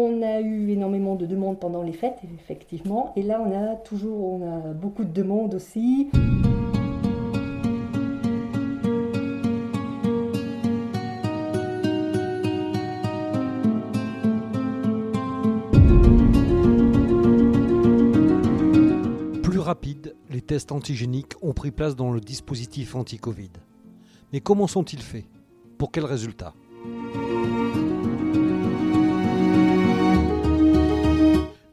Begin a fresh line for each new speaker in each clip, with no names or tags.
on a eu énormément de demandes pendant les fêtes, effectivement. Et là, on a toujours beaucoup de demandes aussi.
Plus rapide, les tests antigéniques ont pris place dans le dispositif anti-Covid. Mais comment sont-ils faits? Pour quels résultats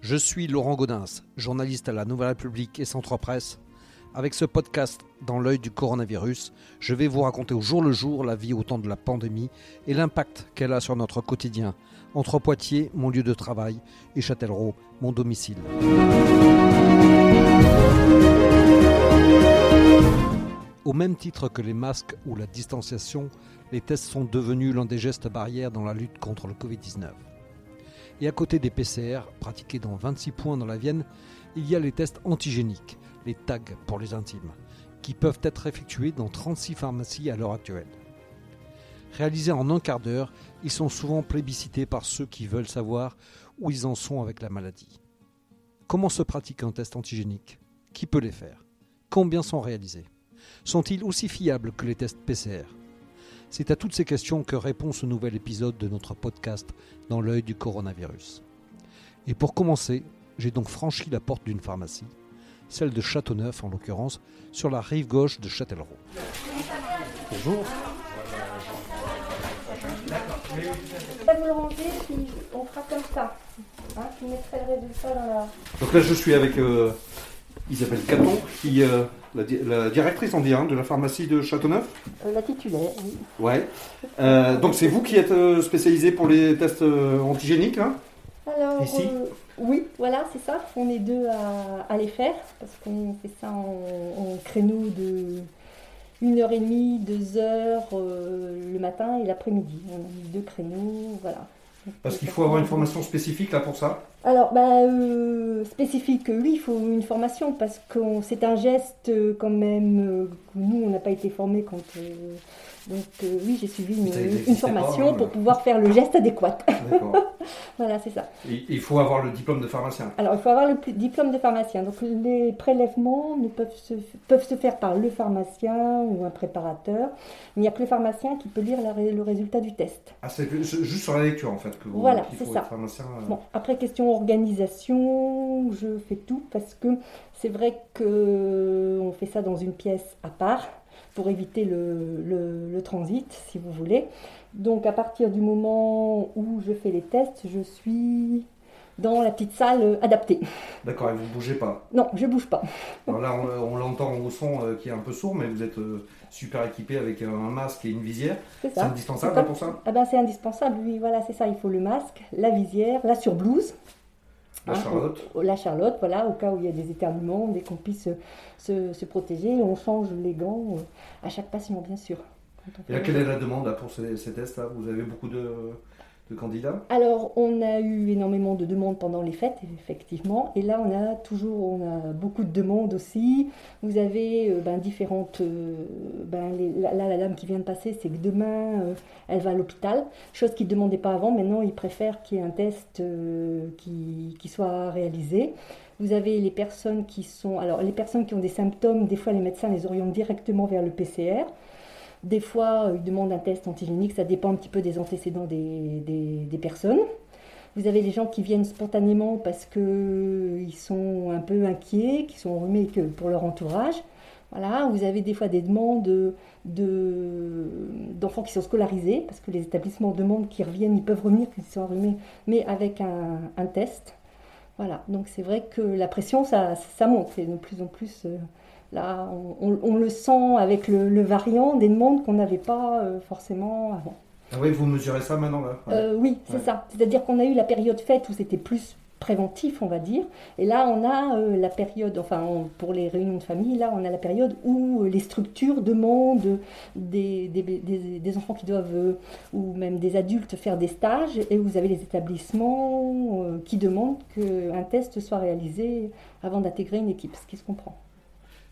Je suis Laurent Gaudens, journaliste à la Nouvelle République et Centre Presse. Avec ce podcast dans l'œil du coronavirus, je vais vous raconter au jour le jour la vie au temps de la pandémie et l'impact qu'elle a sur notre quotidien, entre Poitiers, mon lieu de travail, et Châtellerault, mon domicile. Au même titre que les masques ou la distanciation, les tests sont devenus l'un des gestes barrières dans la lutte contre le Covid-19. Et à côté des PCR, pratiqués dans 26 points dans la Vienne, il y a les tests antigéniques, les tags pour les intimes, qui peuvent être effectués dans 36 pharmacies à l'heure actuelle. Réalisés en un quart d'heure, ils sont souvent plébiscités par ceux qui veulent savoir où ils en sont avec la maladie. Comment se pratique un test antigénique? Qui peut les faire? Combien sont réalisés? Sont-ils aussi fiables que les tests PCR C'est à toutes ces questions que répond ce nouvel épisode de notre podcast Dans l'œil du coronavirus. Et pour commencer, j'ai donc franchi la porte d'une pharmacie, celle de Châteauneuf en l'occurrence, sur la rive gauche de Châtellerault. Bonjour.
Ça vous le rangez, puis on fera comme ça. Hein, je mettrai le résultat dans la.
Donc là, je suis avec euh, Isabelle Caton, qui euh, la, di- la directrice on dit, hein, de la pharmacie de Châteauneuf.
euh, la titulaire, oui.
Ouais. Euh, donc c'est vous qui êtes euh, spécialisé pour les tests antigéniques, hein?
Alors,
Ici
euh, oui, voilà, c'est ça. On est deux à, à les faire parce qu'on fait ça en, en créneau de une heure et demie, deux heures euh, le matin et l'après-midi. On a mis deux créneaux, voilà.
Parce qu'il faut avoir une formation spécifique là pour ça?
Alors, bah, euh, spécifique, oui, il faut une formation parce que c'est un geste euh, quand même euh, que nous, on n'a pas été formés quand. euh, donc, euh, oui, j'ai suivi une, formation
pas,
pour pouvoir faire le geste adéquat. Voilà, c'est ça.
Et Il faut avoir le diplôme de pharmacien.
Alors, il faut avoir le pl- diplôme de pharmacien. Donc, les prélèvements ne peuvent se, peuvent se faire par le pharmacien ou un préparateur. Il n'y a que le pharmacien qui peut lire la le résultat du test.
Ah, c'est juste sur la lecture en fait que vous
Voilà, c'est ça.
pharmacien.
Bon, après, question organisation, je fais tout parce que c'est vrai que on fait ça dans une pièce à part pour éviter le, le- le transit, si vous voulez. Donc, à partir du moment où je fais les tests, je suis dans la petite salle adaptée.
D'accord, et vous bougez pas?
Non, je bouge pas.
Alors là, on, on l'entend au son euh, qui est un peu sourd, mais vous êtes euh, super équipé avec un masque et une visière.
C'est ça.
indispensable pour ça?
Ah ben, c'est indispensable, oui, voilà, c'est ça. Il faut le masque, la visière, la surblouse.
La
Hein,
Charlotte.
la Charlotte, voilà, au cas où il y a des éternuements, dès qu'on puisse se, se- se protéger. On change les gants euh, à chaque patient, bien sûr.
Et là, quelle est la demande là, pour ces, ces tests là Vous avez beaucoup de,
Alors, on a eu énormément de demandes pendant les fêtes, effectivement. Et là, on a toujours on a beaucoup de demandes aussi. Vous avez euh, ben, différentes. euh, ben, là, la dame qui vient de passer, c'est que demain, euh, elle va à l'hôpital. Chose qu'ils ne demandaient pas avant. Maintenant, ils préfèrent qu'il y ait un test qui, qui soit réalisé. Vous avez les personnes qui sont. Alors, les personnes qui ont des symptômes, des fois, les médecins les orientent directement vers le PCR. Des fois, euh, ils demandent un test antigénique, ça dépend un petit peu des antécédents des, des- personnes. Vous avez les gens qui viennent spontanément parce qu'ils sont un peu inquiets, qui sont enrhumés pour leur entourage. Voilà. Vous avez des fois des demandes de- de- d'enfants qui sont scolarisés parce que les établissements demandent qu'ils reviennent, ils peuvent revenir qu'ils sont enrhumés, mais avec un, un test. Voilà. Donc c'est vrai que la pression, ça, ça monte. C'est de plus en plus. Là, on, on- on le sent avec le, le variant des demandes qu'on n'avait pas euh, forcément avant.
Ah oui, vous mesurez ça maintenant là Ouais.
Euh, oui, c'est
Ouais.
ça. C'est-à-dire qu'on a eu la période fête où c'était plus préventif, on va dire. Et là, on a euh, la période, enfin, on- pour les réunions de famille, là, on a la période où euh, les structures demandent des, des, des- des enfants qui doivent, euh, ou même des adultes, faire des stages. Et vous avez les établissements qui demandent qu'un test soit réalisé avant d'intégrer une équipe, ce qui se comprend.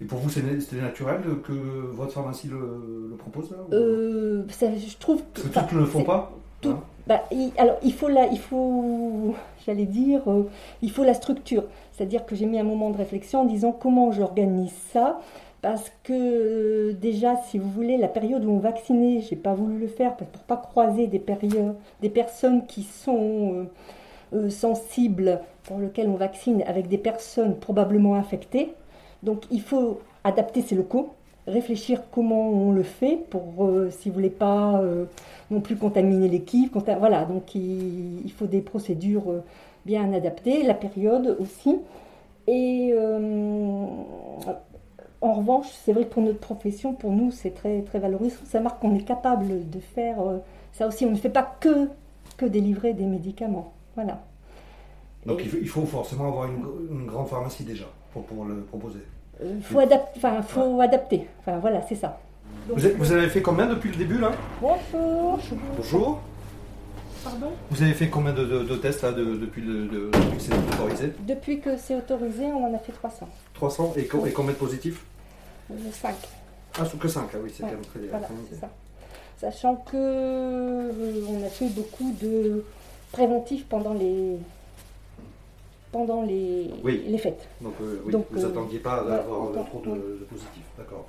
Et pour vous, c'était naturel que votre pharmacie le, le propose là ou-
Euh, ça, je trouve que
Parce que
enfin,
toutes ne le font pas
Tout,
Hein
bah, il- alors, il faut la, il faut, j'allais dire, euh, il faut la structure. C'est-à-dire que j'ai mis un moment de réflexion en disant comment j'organise ça. Parce que euh, déjà, si vous voulez, la période où on vaccinait, j'ai pas voulu le faire pour pas croiser des périodes, des personnes qui sont sensibles pour lesquelles on vaccine avec des personnes probablement infectées. Donc, il faut adapter ces locaux, réfléchir comment on le fait pour, euh, si vous voulez pas euh, non plus contaminer l'équipe. Voilà, donc il, il faut des procédures euh, bien adaptées, la période aussi. Et en revanche, c'est vrai que pour notre profession, pour nous, c'est très, très valorisant. Ça marque qu'on est capable de faire ça aussi. On ne fait pas que, que délivrer des médicaments. Voilà.
Donc
Et-
il faut, il faut forcément avoir une, une grande pharmacie déjà pour le proposer.
Euh, faut adapter. Enfin, faut adapter. Enfin, voilà, c'est ça. Donc,
Vous avez, vous avez fait combien depuis le début là?
Bonjour.
Bonjour.
Pardon?
Vous avez fait combien de, de- de tests là de- depuis, le, de- depuis que c'est autorisé?
Depuis que c'est autorisé, on en a fait 300.
300 et, co- et combien de positifs?
5.
Ah, sous que 5, ah oui, c'est
Ouais,
quand même très
Voilà,
très
c'est ça. Sachant que euh, on a fait beaucoup de préventifs pendant les pendant les,
Oui.
les fêtes.
Donc, euh, oui,
Donc,
vous
euh,
n'attendiez pas
ouais,
d'avoir
on
euh, trop de,
oui.
de positifs, d'accord.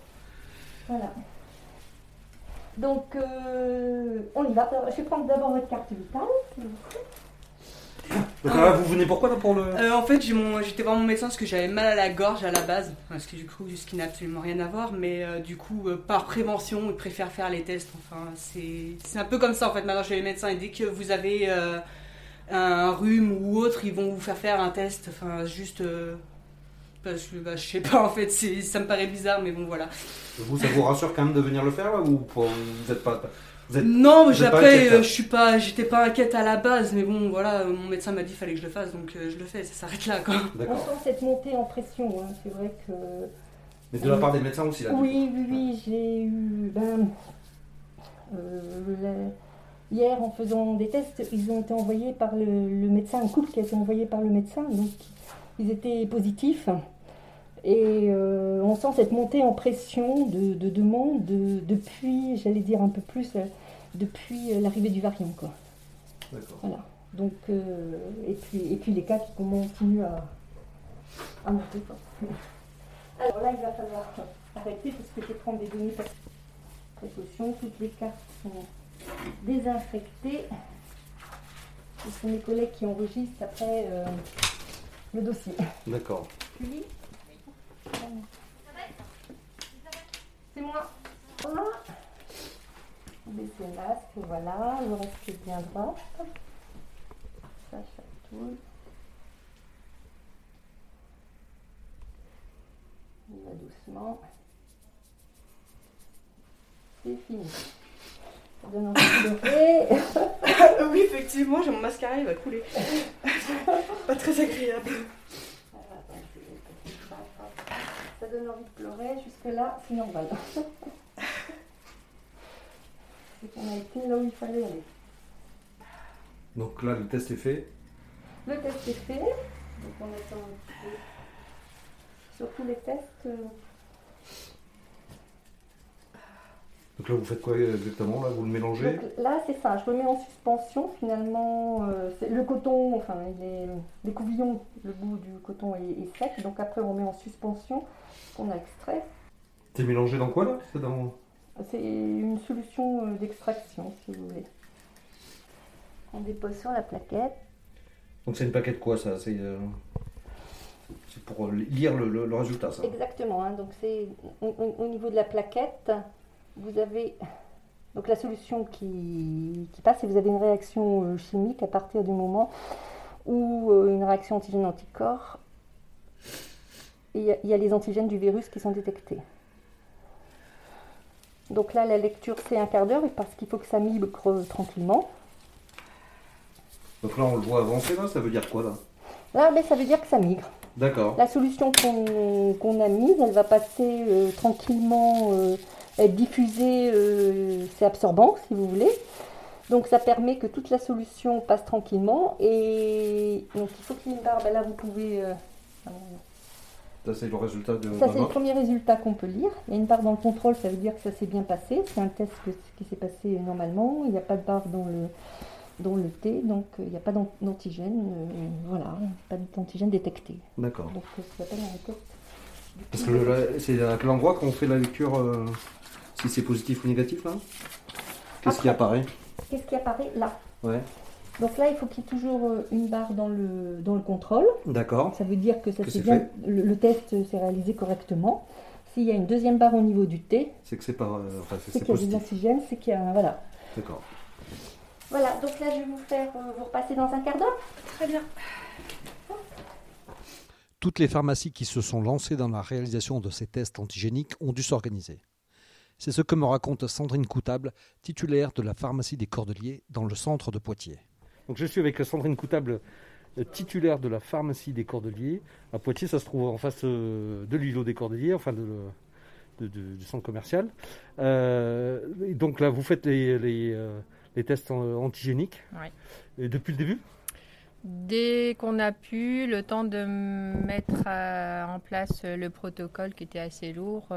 Voilà. Donc euh, on y va. Je vais prendre d'abord votre carte vitale.
Donc
Ah.
là, vous venez pourquoi là pour le.
Euh, en fait, j'ai mon- j'étais voir mon médecin parce que j'avais mal à la gorge à la base, parce que du coup, ce qui n'a absolument rien à voir, mais euh, du coup, euh, par prévention, ils préfèrent faire les tests. Enfin, c'est c'est un peu comme ça en fait. Maintenant, chez les médecins, et dès que vous avez euh, un rhume ou autre, ils vont vous faire faire un test. Enfin, juste euh, parce que bah, je sais pas en fait, c'est- ça me paraît bizarre, mais bon voilà.
Vous, ça vous rassure quand même de venir le faire là ou pour- vous n'êtes pas. Vous êtes...
Non, mais
êtes
après,
inquiète,
euh,
hein
je suis pas, j'étais pas inquiète à la base, mais bon, voilà, mon médecin m'a dit qu'il fallait que je le fasse, donc euh, je le fais. Ça s'arrête là, quoi.
On sent cette montée en pression. hein. C'est vrai que
Mais de la part des médecins aussi là.
Oui, oui, oui, j'ai eu. Ben, euh, la- hier, en faisant des tests, ils ont été envoyés par le, le médecin, un couple qui a été envoyé par le médecin, donc ils étaient positifs. Et euh, on sent cette montée en pression de, de demande de- depuis, j'allais dire un peu plus, euh, depuis euh, l'arrivée du variant. Quoi.
D'accord.
Voilà. Donc, euh, et, puis, et puis les cas qui continuent à, à monter. Quoi. Alors là, il va falloir arrêter parce que je vais prendre des données précaution. Toutes les cartes sont désinfectées. Ce sont mes collègues qui enregistrent après euh, le dossier.
D'accord.
C'est moi. Voilà. Baissez le masque, voilà, le reste est bien droit. Ça chatouille. On va doucement. C'est fini. Ça donne envie de pleurer.
oui, effectivement, j'ai mon mascara, il va couler. pas très agréable.
Ça donne envie de pleurer, jusque-là, c'est normal. C'est qu'on a été là où il fallait aller.
Donc là, le test est fait.
Le test est fait, donc on attend un petit peu. Sur tous les tests, euh,
Donc là, vous faites quoi exactement Là, vous le mélangez
donc là c'est ça, je le mets en suspension finalement. euh, c'est- le coton, enfin il est, les couvillons, le bout du coton est, est sec, donc après on met en suspension qu'on a extrait.
C'est mélangé dans quoi là C'est dans.
Une solution euh, d'extraction si vous voulez. On dépose sur la plaquette.
Donc c'est une plaquette quoi ça C'est euh, pour lire le, le- le résultat ça.
Exactement, hein, donc c'est au niveau de la plaquette, vous avez donc la solution qui, qui passe et vous avez une réaction euh, chimique à partir du moment où euh, une réaction antigène-anticorps, et il y, a- il y a les antigènes du virus qui sont détectés. Donc là, la lecture, c'est un quart d'heure parce qu'il faut que ça migre tranquillement.
Donc là, on le voit avancer là, ça veut dire quoi là?
Là, ben, ça veut dire que ça migre.
D'accord.
La solution qu'on a mise, elle va passer euh, tranquillement, euh, être diffusée, euh, c'est absorbant si vous voulez. Donc ça permet que toute la solution passe tranquillement. Et donc il faut qu'il y ait une barre. Ben là vous pouvez, euh,
Ça, c'est le résultat de.
Ça, c'est le premier résultat qu'on peut lire. Il y a une barre dans le contrôle, ça veut dire que ça s'est bien passé. C'est un test qui s'est passé normalement. Il n'y a pas de barre dans le, dans le thé, donc euh, il n'y a pas d'antigène. Euh, voilà, pas d'antigène détecté.
D'accord.
Donc ça s'appelle un test.
Parce que c'est à quel endroit qu'on fait la lecture, euh, si c'est positif ou négatif là Qu'est-ce qui apparaît
Qu'est-ce qui apparaît là?
Ouais.
Donc là, il faut qu'il y ait toujours euh, une barre dans le, dans le contrôle.
D'accord.
Ça veut dire que, ça bien, le, test s'est réalisé correctement. S'il y a une deuxième barre au niveau du T,
c'est que c'est pas. Euh, enfin,
c'est qu'il y a de l'oxygène, c'est qu'il y a. Voilà.
D'accord.
Voilà, donc là, je vais vous faire euh, vous repasser dans un quart d'heure.
Très bien.
Toutes les pharmacies qui se sont lancées dans la réalisation de ces tests antigéniques ont dû s'organiser. C'est ce que me raconte Sandrine Coutable, titulaire de la pharmacie des Cordeliers dans le centre de Poitiers. Donc je suis avec Sandrine Coutable, euh, titulaire de la pharmacie des Cordeliers. À Poitiers, ça se trouve en face euh, de l'îlot des Cordeliers, enfin de, du centre commercial. Euh, donc là, vous faites les, tests antigéniques.
Et
depuis le début?
Dès qu'on a pu, le temps de mettre en place le protocole qui était assez lourd,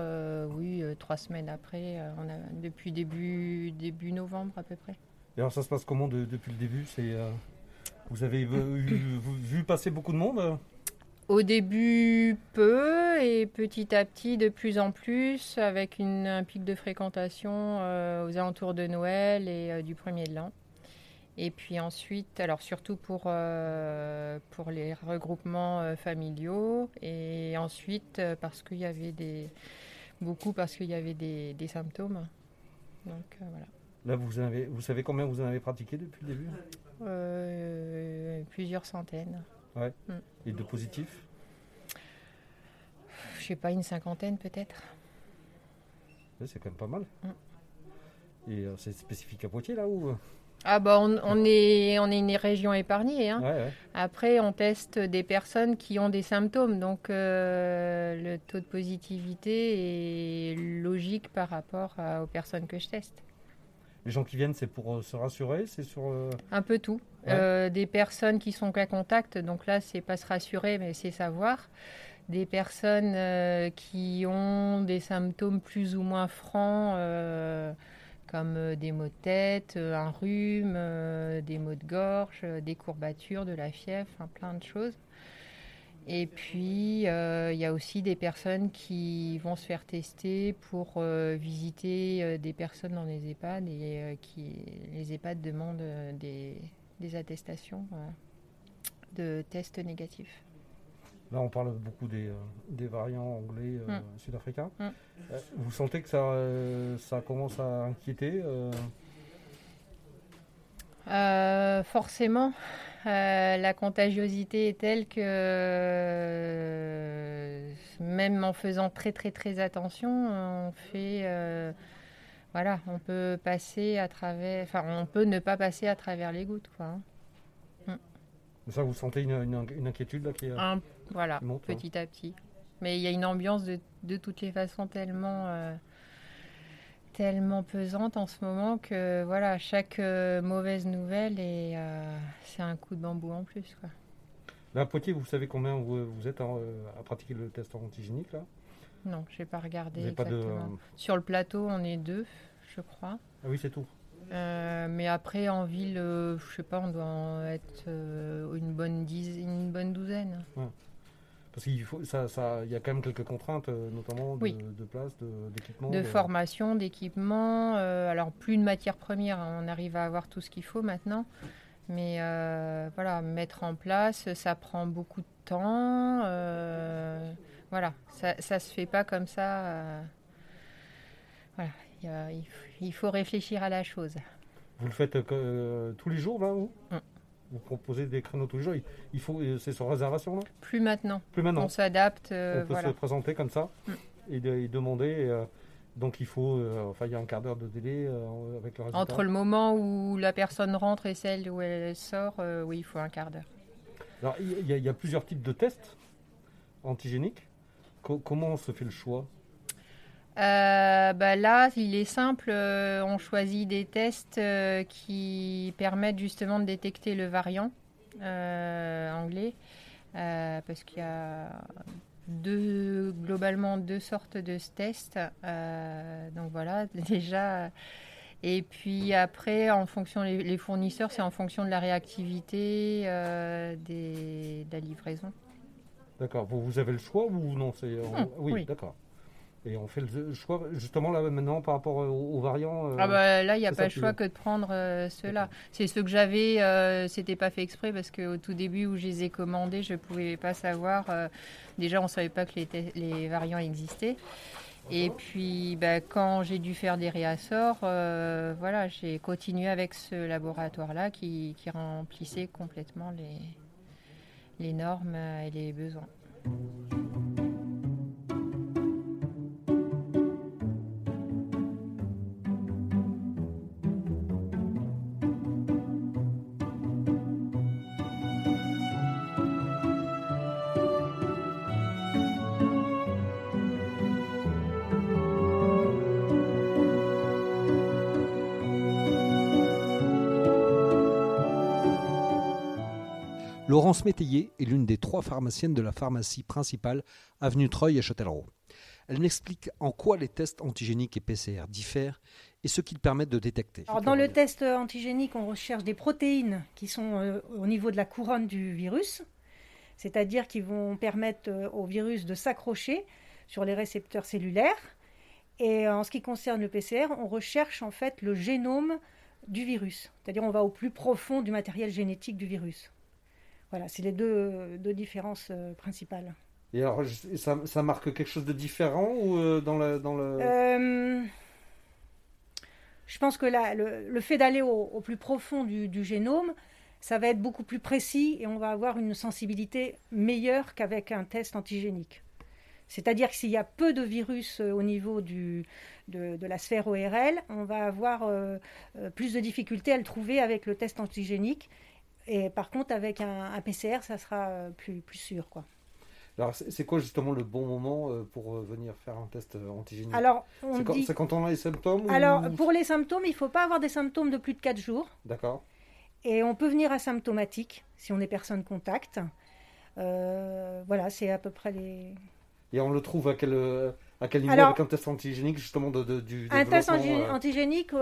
oui, trois semaines après, on a, depuis début, début novembre à peu près.
Alors ça se passe comment depuis le début? C'est euh, Vous avez vu, passer beaucoup de monde?
Au début, peu, et petit à petit, de plus en plus, avec une, un pic de fréquentation euh, aux alentours de Noël et euh, du premier de l'an. Et puis ensuite, alors surtout pour, pour les regroupements familiaux, et ensuite parce qu'il y avait des. beaucoup parce qu'il y avait des, des symptômes. Donc voilà.
Là, vous, avez, vous savez combien vous en avez pratiqué depuis le début?
Euh, Plusieurs centaines.
Ouais. Mm. Et de positifs?
Je sais pas, une cinquantaine peut-être.
C'est quand même pas mal. Mm. Et euh, c'est spécifique à Poitiers là ou?
Ah bah on, est on est une région épargnée. Hein. Après on teste des personnes qui ont des symptômes, donc euh, le taux de positivité est logique par rapport aux personnes que je teste.
Les gens qui viennent, c'est pour euh, se rassurer C'est sur. Euh,
Un peu tout. Des personnes qui sont cas contact, donc là, c'est pas se rassurer, mais c'est savoir. Des personnes qui ont des symptômes plus ou moins francs, comme des maux de tête, un rhume, des maux de gorge, des courbatures, de la fièvre, plein de choses. Et puis, euh, il y a aussi des personnes qui vont se faire tester pour euh, visiter euh, des personnes dans les EHPAD et qui les EHPAD demandent des, attestations de tests négatifs.
Là, on parle beaucoup des, variants anglais mm. sud-africains. Mm. vous sentez que ça, ça commence à inquiéter
Forcément. Euh, la contagiosité est telle que euh, même en faisant très très très attention, on fait euh, voilà, on peut passer à travers, enfin on peut ne pas passer à travers les gouttes quoi. Hein.
Ça, vous sentez une, inquiétude là qui
Voilà, petit à petit. Mais il y a une ambiance de, de toutes les façons tellement tellement pesante en ce moment que voilà, chaque euh, mauvaise nouvelle et euh, c'est un coup de bambou en plus. Quoi.
Là, à Poitiers, vous savez combien vous, êtes euh, à pratiquer le test antigénique là?
Non, je n'ai pas regardé exactement. Sur le plateau, on est deux, je crois.
Ah oui, c'est tout.
Mais après, en ville, je sais pas, on doit être une, bonne une bonne douzaine.
Parce qu'il faut, ça, ça, y a quand même quelques contraintes, euh, notamment de, de place, d'équipement.
De, formation, d'équipement. Euh, alors plus de matières premières, hein, on arrive à avoir tout ce qu'il faut maintenant. Mais euh, voilà, mettre en place, ça prend beaucoup de temps. voilà, ça, ça se fait pas comme ça. voilà, il, faut réfléchir à la chose.
Vous le faites tous les jours là ou hum vous proposez des créneaux tous les jours. Il faut, euh, c'est sur réservation là?
Plus maintenant.
Plus maintenant.
On s'adapte.
Euh, on peut se présenter comme ça mm. et, demander. Euh, donc il faut, enfin il y a un quart d'heure de délai avec le résultat.
Entre le moment où la personne rentre et celle où elle sort, oui, il faut un quart d'heure.
Alors il y, a plusieurs types de tests antigéniques. comment se fait le choix?
Euh, bah là, il est simple. Euh, on choisit des tests euh, qui permettent justement de détecter le variant anglais, parce qu'il y a deux, globalement deux sortes de tests. donc voilà, déjà. Et puis après, en fonction les, fournisseurs, c'est en fonction de la réactivité des, de la livraison.
D'accord. Vous, vous avez le choix ou non
Oui,
d'accord. Et on fait le choix justement là maintenant par rapport aux, variants.
Euh, ah bah là, il n'y a pas le choix que de prendre euh, ceux-là. C'est ceux que j'avais, euh, c'était pas fait exprès parce qu'au tout début où je les ai commandés, je ne pouvais pas savoir. déjà, on ne savait pas que les, les variants existaient. Et puis, bah, quand j'ai dû faire des réassorts, voilà, j'ai continué avec ce laboratoire-là qui, qui, remplissait complètement les, les normes et les besoins.
Laurence Métayer est l'une des trois pharmaciennes de la pharmacie principale Avenue Treuil à Châtellerault. Elle m'explique en quoi les tests antigéniques et PCR diffèrent et ce qu'ils permettent de détecter.
dans le test antigénique, on recherche des protéines qui sont euh, au niveau de la couronne du virus, c'est-à-dire qui vont permettre euh, au virus de s'accrocher sur les récepteurs cellulaires. Et en ce qui concerne le PCR, on recherche en fait le génome du virus, c'est-à-dire on va au plus profond du matériel génétique du virus. Voilà, c'est les deux, différences euh, principales.
Et alors, ça, marque quelque chose de différent ou euh, dans le... Dans le...
Euh, je pense que là, le, fait d'aller au, plus profond du, génome, ça va être beaucoup plus précis et on va avoir une sensibilité meilleure qu'avec un test antigénique. C'est-à-dire que s'il y a peu de virus au niveau du, de, la sphère ORL, on va avoir plus de difficultés à le trouver avec le test antigénique. Et par contre, avec un, PCR, ça sera euh, plus, plus sûr. Quoi.
Alors, c'est quoi justement le bon moment euh, pour euh, venir faire un test antigénique?
Alors,
c'est quand, on a les symptômes
Alors, pour les symptômes, il ne faut pas avoir des symptômes de plus de 4 jours.
D'accord.
Et on peut venir asymptomatique si on est personne contact. voilà, c'est à peu près les.
Et on le trouve à quel, à quel niveau avec un test antigénique justement de, du
Un test antigénique,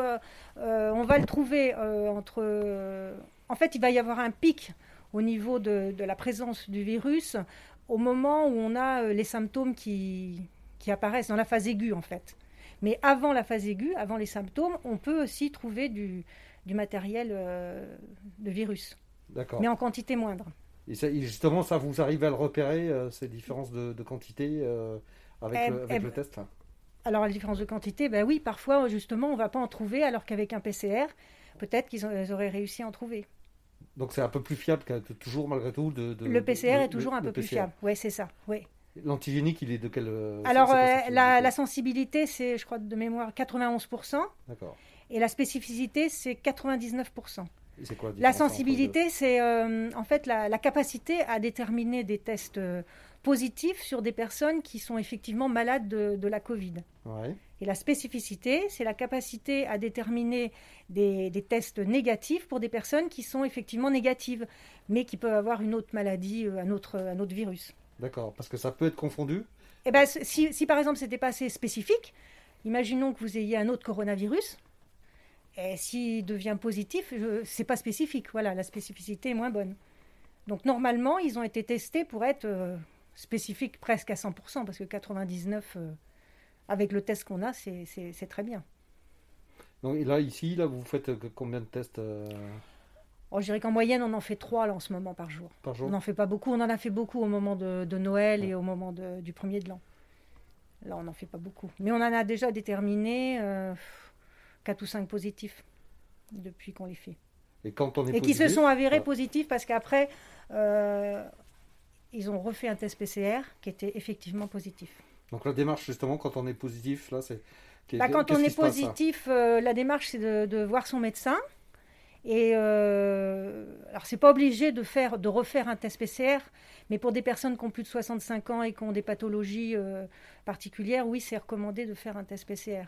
on va le trouver entre en fait, il va y avoir un pic au niveau de, la présence du virus au moment où on a euh, les symptômes qui, apparaissent dans la phase aiguë, en fait. Mais avant la phase aiguë, avant les symptômes, on peut aussi trouver du, matériel euh, de virus. D'accord. Mais en quantité moindre.
Et justement, ça vous arrive à le repérer, euh, ces différences de, quantité avec, eh, le, avec eh, test
Alors, la différence de quantité, ben oui, parfois, justement, on ne va pas en trouver, alors qu'avec un PCR, peut-être qu'ils auraient réussi à en trouver.
Donc c'est un peu plus fiable toujours malgré tout de,
Le PCR est toujours un peu plus fiable. Oui, c'est ça. Oui.
L'antigénique, il est de quelle euh,
Alors euh, la, sensibilité, c'est, je crois de mémoire, 91%. D'accord. Et la spécificité, c'est 99%. Quoi la, sensibilité, c'est euh, en fait la, capacité à déterminer des tests positifs sur des personnes qui sont effectivement malades de, de la Covid. Ouais. Et la spécificité, c'est la capacité à déterminer des, tests négatifs pour des personnes qui sont effectivement négatives, mais qui peuvent avoir une autre maladie, euh, un autre, un autre virus.
D'accord, parce que ça peut être confondu?
Eh ben, si, si par exemple c'était pas assez spécifique, imaginons que vous ayez un autre coronavirus, s'il devient positif, c'est pas spécifique. Voilà, la spécificité est moins bonne. Donc normalement, ils ont été testés pour être euh, spécifiques presque à 100%, parce que 99, avec le test qu'on a, c'est très bien.
Donc, là, ici, là, vous faites euh, combien de tests euh
oh, Je dirais qu'en moyenne, on en fait trois en ce moment par jour.
Par jour
On n'en fait pas beaucoup. On en a fait beaucoup au moment de, Noël et au moment du premier de l'an. Là, on n'en fait pas beaucoup. Mais on en a déjà déterminé euh, 4 ou 5 positifs depuis qu'on les fait.
Et, quand on est
et qui se sont avérés positifs parce qu'après, euh, ils ont refait un test PCR qui était effectivement positif.
Donc la démarche, justement, quand on est positif, là, c'est...
Bah, quand on est positif, euh, la démarche, c'est de, voir son médecin. Et euh, alors, c'est pas obligé de, faire, de refaire un test PCR, mais pour des personnes qui ont plus de 65 ans et qui ont des pathologies euh, particulières, oui, c'est recommandé de faire un test PCR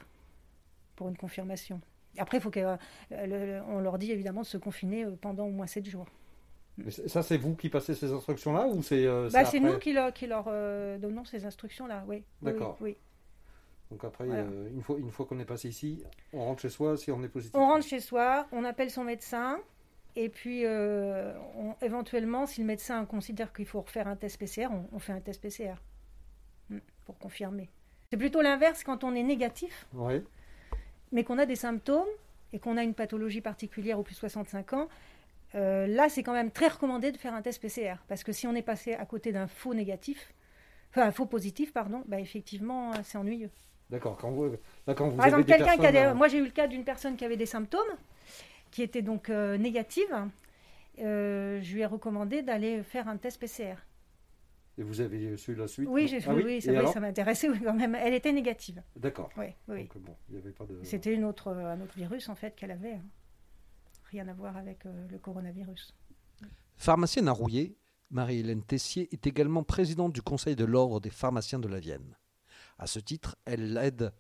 pour une confirmation. Après, il faut qu'on leur dit évidemment de se confiner pendant au moins 7 jours.
ça, c'est vous qui passez ces instructions-là ou c'est
euh, bah, C'est nous qui leur, qui leur euh, donnons ces instructions-là, oui.
D'accord.
Oui,
Donc après, euh, une fois, une fois qu'on est passé ici, on rentre chez soi si on est positif.
On rentre chez soi, on appelle son médecin. Et puis, éventuellement, si le médecin considère qu'il faut refaire un test PCR, on, fait un test PCR hmm, pour confirmer. C'est plutôt l'inverse quand on est négatif, mais qu'on a des symptômes et qu'on a une pathologie particulière au plus de 65 ans. Euh, là, c'est quand même très recommandé de faire un test PCR. Parce que si on est passé à côté d'un faux négatif, enfin un faux positif, pardon, bah, effectivement, c'est ennuyeux.
D'accord. Quand vous, quand vous
Par exemple, quelqu'un qui a euh, moi j'ai eu le cas d'une personne qui avait des symptômes, qui était donc euh, négative. je lui ai recommandé d'aller faire un test PCR.
Et vous avez su la suite
Oui, j'ai ah oui, ça m'intéressait quand même. Elle était négative.
D'accord.
Oui, oui.
bon, de...
C'était une autre, un autre virus en fait qu'elle avait. Hein rien à voir avec euh, le coronavirus.
Pharmacienne à Rouillé, Marie-Hélène Tessier est également présidente du Conseil de l'Ordre des pharmaciens de la Vienne. À ce titre, elle aide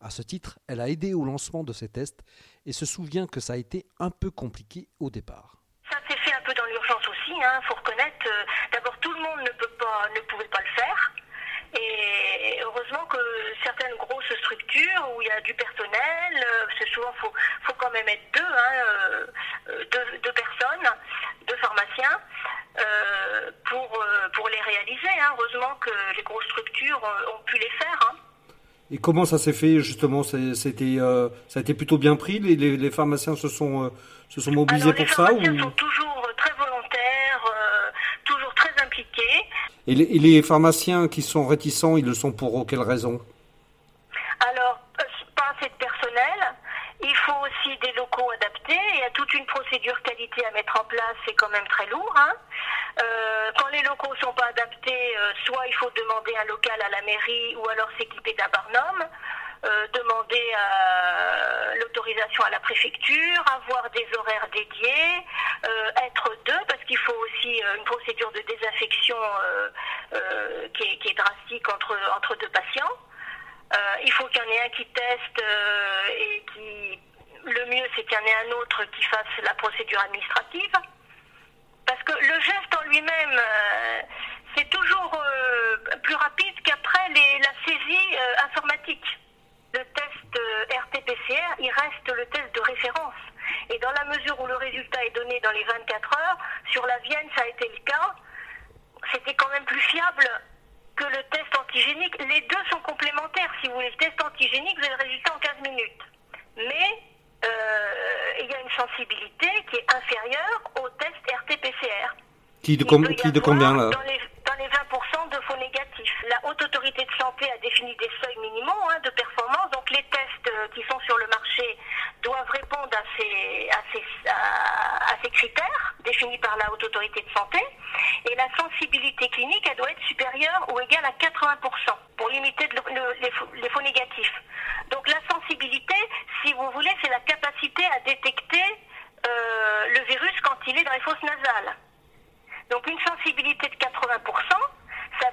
à ce titre, elle a aidé au lancement de ces tests et se souvient que ça a été un peu compliqué au départ.
Ça s'est fait un peu dans l'urgence aussi, il hein, faut reconnaître. Euh, d'abord, tout le monde ne, peut pas, ne pouvait pas le faire. Et heureusement que certaines grosses structures où il y a du personnel, euh, c'est souvent faut, faut quand même être deux, hein, euh, deux, deux, personnes, deux pharmaciens, euh, pour, pour les réaliser. Hein. Heureusement que les grosses structures ont pu les faire. Hein.
Et comment ça s'est fait justement? C'était, ça a été plutôt bien pris? Les, les, pharmaciens se sont, se sont mobilisés pour ça
Les pharmaciens sont toujours très volontaires, toujours très
Et les, pharmaciens qui sont réticents, ils le sont pour quelle raison?
Alors, euh, pas assez de personnel. Il faut aussi des locaux adaptés. Il y a toute une procédure qualité à mettre en place. C'est quand même très lourd. Hein. Euh, quand les locaux ne sont pas adaptés, euh, soit il faut demander un local à la mairie ou alors s'équiper d'un barnum. Euh, demander euh, l'autorisation à la préfecture, avoir des horaires dédiés, euh, être deux, parce qu'il faut aussi une procédure de désinfection qui est, drastique entre, entre deux patients. il faut qu'il y en ait un qui teste et qui... Le mieux, c'est qu'il y en ait un autre qui fasse la procédure administrative. Parce que le geste en lui-même, c'est toujours données dans les 24 heures. Sur la Vienne, ça a été le cas. C'était quand même plus fiable que le test antigénique. Les deux sont complémentaires. Si vous voulez le test antigénique, vous avez le résultat en 15 minutes. Mais euh, il y a une sensibilité qui est inférieure au test RT-PCR.
Qui de, combien
dans les 20%, la haute autorité de santé a défini des seuils minimaux hein, de performance, donc les tests euh, qui sont sur le marché doivent répondre à ces, critères définis par la haute autorité de santé. Et la sensibilité clinique, elle doit être supérieure ou égale à 80% pour limiter les, faux, négatifs. Donc la sensibilité, si vous voulez, c'est la capacité à détecter euh, le virus quand il est dans les fosses nasales. Donc une sensibilité de 80%,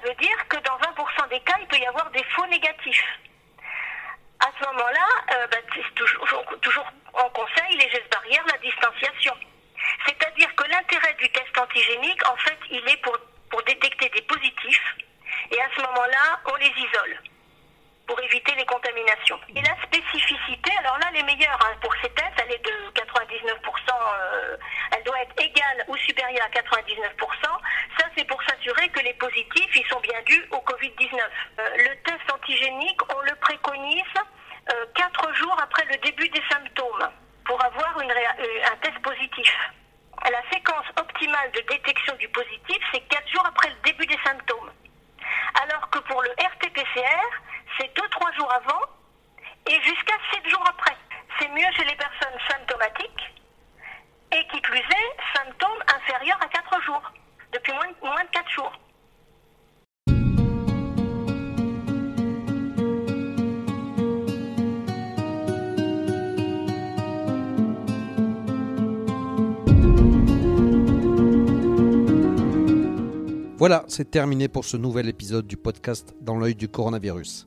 veut dire que dans 20% des cas, il peut y avoir des faux négatifs. À ce moment-là, euh, bah, toujours, en conseil les gestes barrières, la distanciation. C'est-à-dire que l'intérêt du test antigénique, en fait, il est pour détecter des positifs. Et à ce moment-là, on les isole pour éviter les contaminations. Et la spécificité, alors là, les meilleures hein, pour ces tests, elle est de 99%, euh, elle doit être égale ou supérieure à 99%. Ça, c'est pour s'assurer que les positifs, ils sont bien dus au Covid-19. Euh, le test antigénique, on le préconise euh, 4 jours après le début des symptômes pour avoir euh, un test positif. La séquence optimale de détection du positif, c'est 4 jours après le début des symptômes. Alors que pour le RT-PCR, c'est 2-3 jours avant et jusqu'à 7 jours après. C'est mieux chez les personnes symptomatiques et qui plus est, symptômes inférieurs à 4 jours, depuis moins moins de 4 jours.
Voilà, c'est terminé pour ce nouvel épisode du podcast Dans l'œil du coronavirus.